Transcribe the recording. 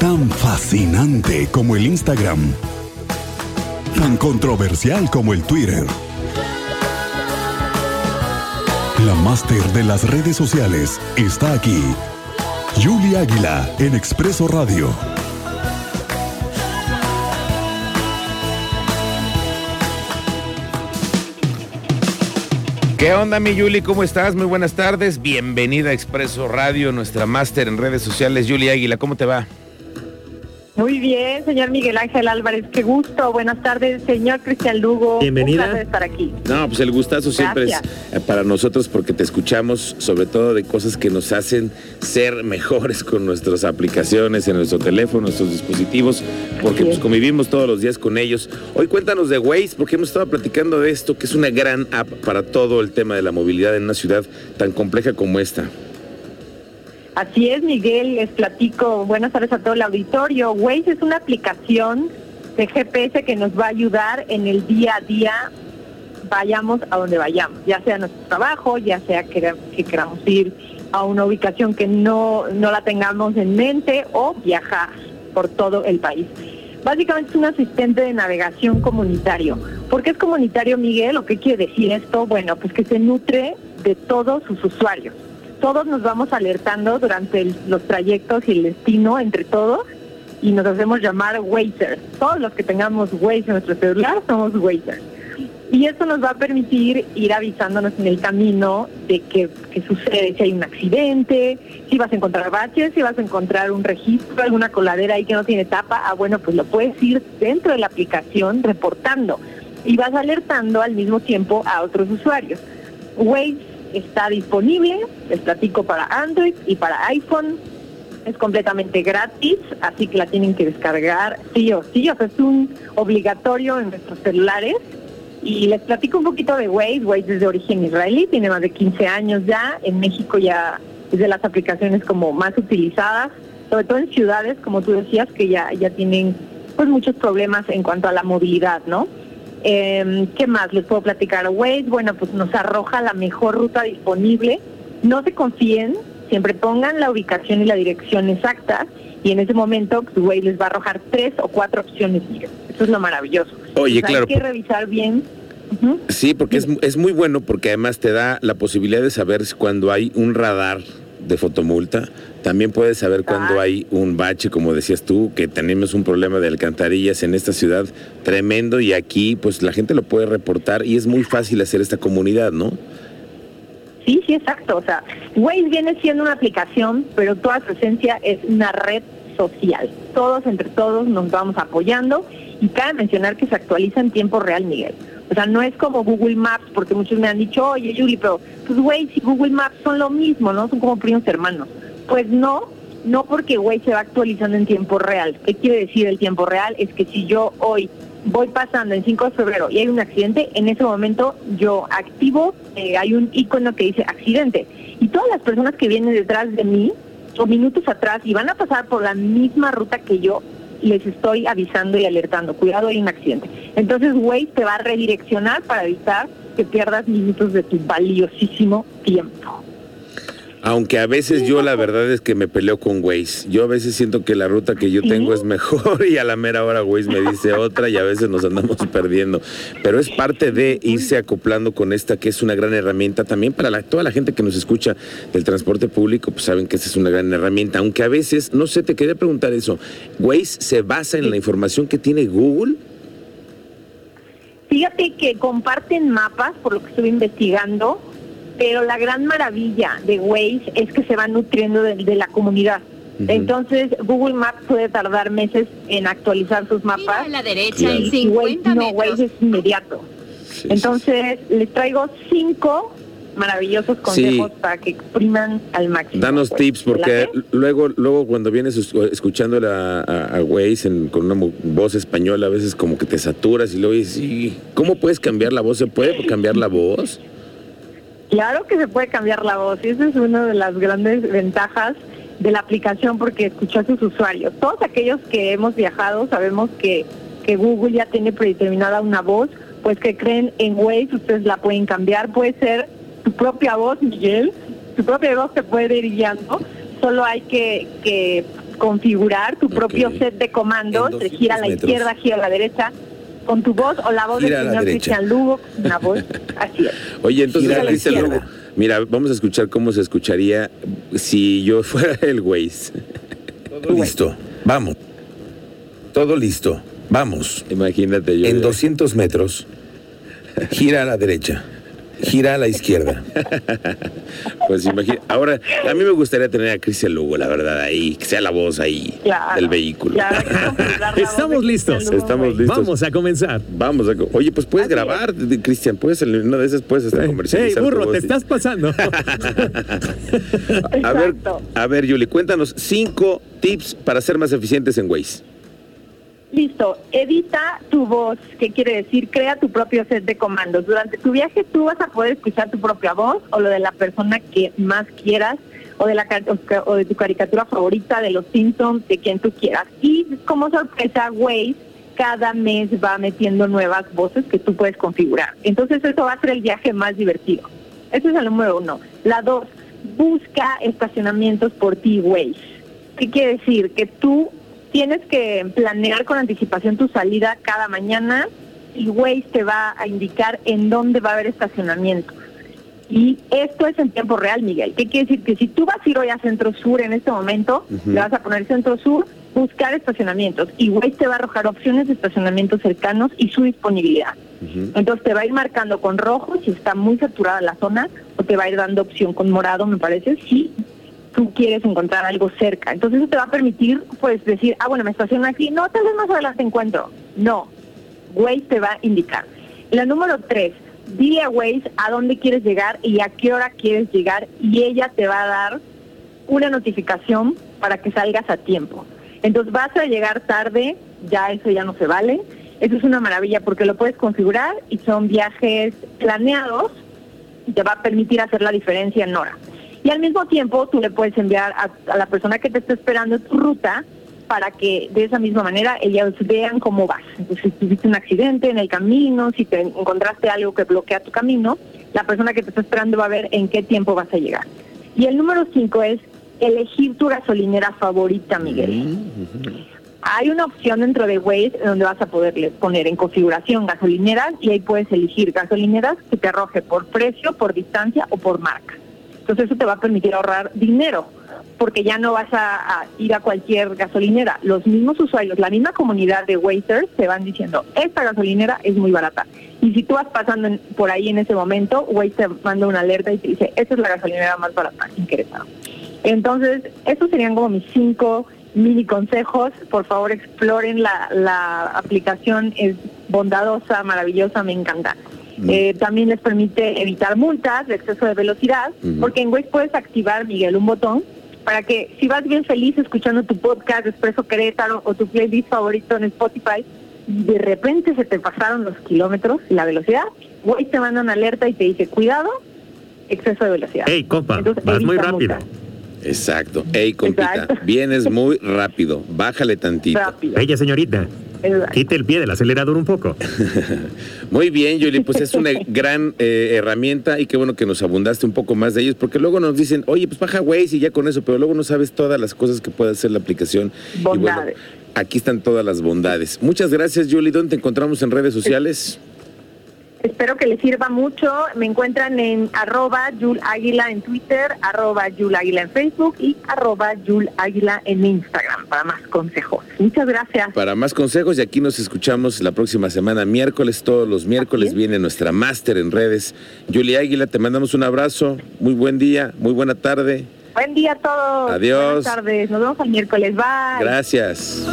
Tan fascinante como el Instagram. Tan controversial como el Twitter. La máster de las redes sociales está aquí. Julia Águila en Expreso Radio. ¿Qué onda, mi Yuli? ¿Cómo estás? Muy buenas tardes. Bienvenida a Expreso Radio, nuestra máster en redes sociales. Yuli Águila, ¿cómo te va? Muy bien, señor Miguel Ángel Álvarez, qué gusto. Buenas tardes, señor Cristian Lugo. Bienvenida. Un placer estar aquí. No, pues el gustazo siempre es Gracias. eh, para nosotros porque te escuchamos sobre todo de cosas que nos hacen ser mejores con nuestras aplicaciones, en nuestro teléfono, nuestros dispositivos, porque pues es. convivimos todos los días con ellos. Hoy cuéntanos de Waze, porque hemos estado platicando de esto, que es una gran app para todo el tema de la movilidad en una ciudad tan compleja como esta. Así es, Miguel, les platico. Buenas tardes a todo el auditorio. Waze es una aplicación de GPS que nos va a ayudar en el día a día, vayamos a donde vayamos, ya sea nuestro trabajo, ya sea que, que queramos ir a una ubicación que no, no la tengamos en mente o viajar por todo el país. Básicamente es un asistente de navegación comunitario. ¿Por qué es comunitario, Miguel? ¿O qué quiere decir esto? Bueno, pues que se nutre de todos sus usuarios. Todos nos vamos alertando durante los trayectos y el destino entre todos y nos hacemos llamar Wazers. Todos los que tengamos Waze en nuestro celular somos Wazers. Y esto nos va a permitir ir avisándonos en el camino de qué, qué sucede, si hay un accidente, si vas a encontrar baches, si vas a encontrar un registro, alguna coladera ahí que no tiene tapa. Ah, bueno, pues lo puedes ir dentro de la aplicación reportando y vas alertando al mismo tiempo a otros usuarios. Waze está disponible, les platico para Android y para iPhone. Es completamente gratis, así que la tienen que descargar sí o sí, o sea, es un obligatorio en nuestros celulares. Y les platico un poquito de Waze. Waze es de origen israelí, tiene más de 15 años ya. En México ya es de las aplicaciones como más utilizadas, sobre todo en ciudades, como tú decías, que ya, ya tienen pues muchos problemas en cuanto a la movilidad, ¿no? Eh, ¿Qué más les puedo platicar? Waze, bueno, pues nos arroja la mejor ruta disponible. No se confíen, siempre pongan la ubicación y la dirección exacta y en ese momento pues, Waze les va a arrojar tres o cuatro opciones. Eso es lo maravilloso. Oye, claro, Hay que revisar bien. Sí, porque es, es muy bueno porque además te da la posibilidad de saber si cuando hay un radar de fotomulta, también puedes saber cuando hay un bache, como decías tú, que tenemos un problema de alcantarillas en esta ciudad tremendo y aquí pues la gente lo puede reportar y es muy fácil hacer esta comunidad, ¿no? Sí, sí, exacto. O sea, Waze viene siendo una aplicación, pero toda su esencia es una red social. Todos entre todos nos vamos apoyando y cabe mencionar que se actualiza en tiempo real, Miguel. O sea, no es como Google Maps, porque muchos me han dicho, oye, Yuli, pero pues Waze y Google Maps son lo mismo, ¿no? Son como primos hermanos. Pues no, no porque Waze se va actualizando en tiempo real. ¿Qué quiere decir el tiempo real? Es que si yo hoy voy pasando en 5 de febrero y hay un accidente, en ese momento yo activo, eh, hay un icono que dice accidente. Y todas las personas que vienen detrás de mí, o minutos atrás, y van a pasar por la misma ruta que yo, les estoy avisando y alertando, cuidado, hay un accidente. Entonces Waze te va a redireccionar para evitar que pierdas minutos de tu valiosísimo tiempo. Aunque a veces yo la verdad es que me peleo con Waze. Yo a veces siento que la ruta que yo tengo es mejor y a la mera hora Waze me dice otra y a veces nos andamos perdiendo. Pero es parte de irse acoplando con esta que es una gran herramienta también para la- toda la gente que nos escucha del transporte público, pues saben que esta es una gran herramienta. Aunque a veces, no sé, te quería preguntar eso. ¿Waze se basa en la información que tiene Google? Fíjate que comparten mapas, por lo que estuve investigando, pero la gran maravilla de Waze es que se va nutriendo de, de la comunidad. Entonces, Google Maps puede tardar meses en actualizar sus mapas. a la derecha en y Waze 50 no. Waze es inmediato. Sí, sí, Entonces, les traigo cinco maravillosos consejos Sí. para que expriman al máximo. Danos Pues, tips, porque luego, luego cuando vienes es- escuchando a, a, a Waze en- con una voz española, a veces como que te saturas y luego dices, "Sí, ¿cómo puedes cambiar la voz? ¿Se puede cambiar la voz? Claro que se puede cambiar la voz y esa es una de las grandes ventajas de la aplicación porque escucha a sus usuarios. Todos aquellos que hemos viajado sabemos que, que Google ya tiene predeterminada una voz, pues que creen en Waze, ustedes la pueden cambiar, puede ser tu propia voz, Miguel, tu propia voz te puede ir guiando, solo hay que, que configurar tu propio set de comandos, gira a la 200 izquierda, gira a la derecha, con tu voz o la voz Gira del la señor. Cristian Lugo, una voz, así es. Oye, entonces, Cristian. Lugo, mira, vamos a escuchar cómo se escucharía si yo fuera el Waze. Todo listo. Vamos. Todo listo. Vamos. Imagínate yo. En 200 metros, gira a la derecha. Gira a la izquierda. Pues imagínate. Ahora, a mí me gustaría tener a Cristian Lugo, la verdad, ahí, que sea la voz ahí Claro, del vehículo. claro, Estamos listos. Lugo, Estamos listos. Vamos a comenzar. Vamos a. Oye, pues puedes Así grabar, Cristian, puedes, una de esas puedes hasta Hey, comercializar. tu burro, te estás pasando. A ver, a ver, Yuli, cuéntanos cinco tips para ser más eficientes en Waze. Listo, edita tu voz, ¿qué quiere decir? Crea tu propio set de comandos. Durante tu viaje tú vas a poder escuchar tu propia voz o lo de la persona que más quieras o de la o de tu caricatura favorita de los Simpsons, de quien tú quieras. Y como sorpresa, Waze cada mes va metiendo nuevas voces que tú puedes configurar. Entonces eso va a ser el viaje más divertido. Ese es el número uno. La dos, busca estacionamientos por ti, Waze. ¿Qué quiere decir? Que tú tienes que planear con anticipación tu salida cada mañana y Waze te va a indicar en dónde va a haber estacionamiento. Y esto es en tiempo real, Miguel. ¿Qué quiere decir? Que si tú vas a ir hoy a Centro Sur en este momento, le vas a poner Centro Sur, buscar estacionamientos y Waze te va a arrojar opciones de estacionamientos cercanos y su disponibilidad. Entonces te va a ir marcando con rojo si está muy saturada la zona o te va a ir dando opción con morado, me parece, si tú quieres encontrar algo cerca. Entonces eso te va a permitir pues decir, ah, bueno, me estaciono aquí, no, tal vez más adelante encuentro. No, Waze te va a indicar. La número tres, dile a Waze a dónde quieres llegar y a qué hora quieres llegar y ella te va a dar una notificación para que salgas a tiempo. Entonces vas a llegar tarde, ya eso ya no se vale. Eso es una maravilla porque lo puedes configurar y son viajes planeados y te va a permitir hacer la diferencia en hora. Y al mismo tiempo tú le puedes enviar a, a la persona que te está esperando tu ruta para que de esa misma manera ellas vean cómo vas. Entonces, si tuviste un accidente en el camino, si te encontraste algo que bloquea tu camino, la persona que te está esperando va a ver en qué tiempo vas a llegar. Y el número cinco es elegir tu gasolinera favorita, Miguel. Hay una opción dentro de Waze donde vas a poderle poner en configuración gasolineras y ahí puedes elegir gasolineras que te arroje por precio, por distancia o por marca. Entonces eso te va a permitir ahorrar dinero porque ya no vas a, ir a cualquier gasolinera. Los mismos usuarios, la misma comunidad de Wazers te van diciendo, esta gasolinera es muy barata. Y si tú vas pasando por ahí en ese momento, Waze te manda una alerta y te dice, esta es la gasolinera más barata en. Entonces, esos serían como mis cinco mini consejos. Por favor, exploren la, la aplicación, es bondadosa, maravillosa, me encanta. Eh, también les permite evitar multas de exceso de velocidad, porque en Waze puedes activar, Miguel, un botón para que si vas bien feliz escuchando tu podcast Expreso Querétaro o tu playlist favorito en Spotify y de repente se te pasaron los kilómetros y la velocidad, Waze te manda una alerta y te dice, cuidado, exceso de velocidad. Ey, compa, Entonces, vas muy rápido. multas. Exacto. Ey, compita, Exacto. vienes muy rápido. Bájale tantito. Rápido. Bella señorita, Exacto. quite el pie del acelerador un poco. Muy bien, Yuli, pues es una gran eh, herramienta y qué bueno que nos abundaste un poco más de ellos, porque luego nos dicen, oye, pues baja Waze y ya con eso, pero luego no sabes todas las cosas que puede hacer la aplicación. Y bueno, Bondades. aquí están todas las bondades. Muchas gracias, Yuli. ¿Dónde te encontramos en redes sociales? Espero que les sirva mucho. Me encuentran en arroba Yul Águila en Twitter, arroba Yul Águila en Facebook y arroba Yul Águila en Instagram para más consejos. Muchas gracias. Para más consejos y aquí nos escuchamos la próxima semana, miércoles, todos los miércoles viene nuestra máster en redes. Yuli Águila, te mandamos un abrazo, muy buen día, muy buena tarde. Buen día a todos. Adiós. Buenas tardes. Nos vemos el miércoles. Bye. Gracias.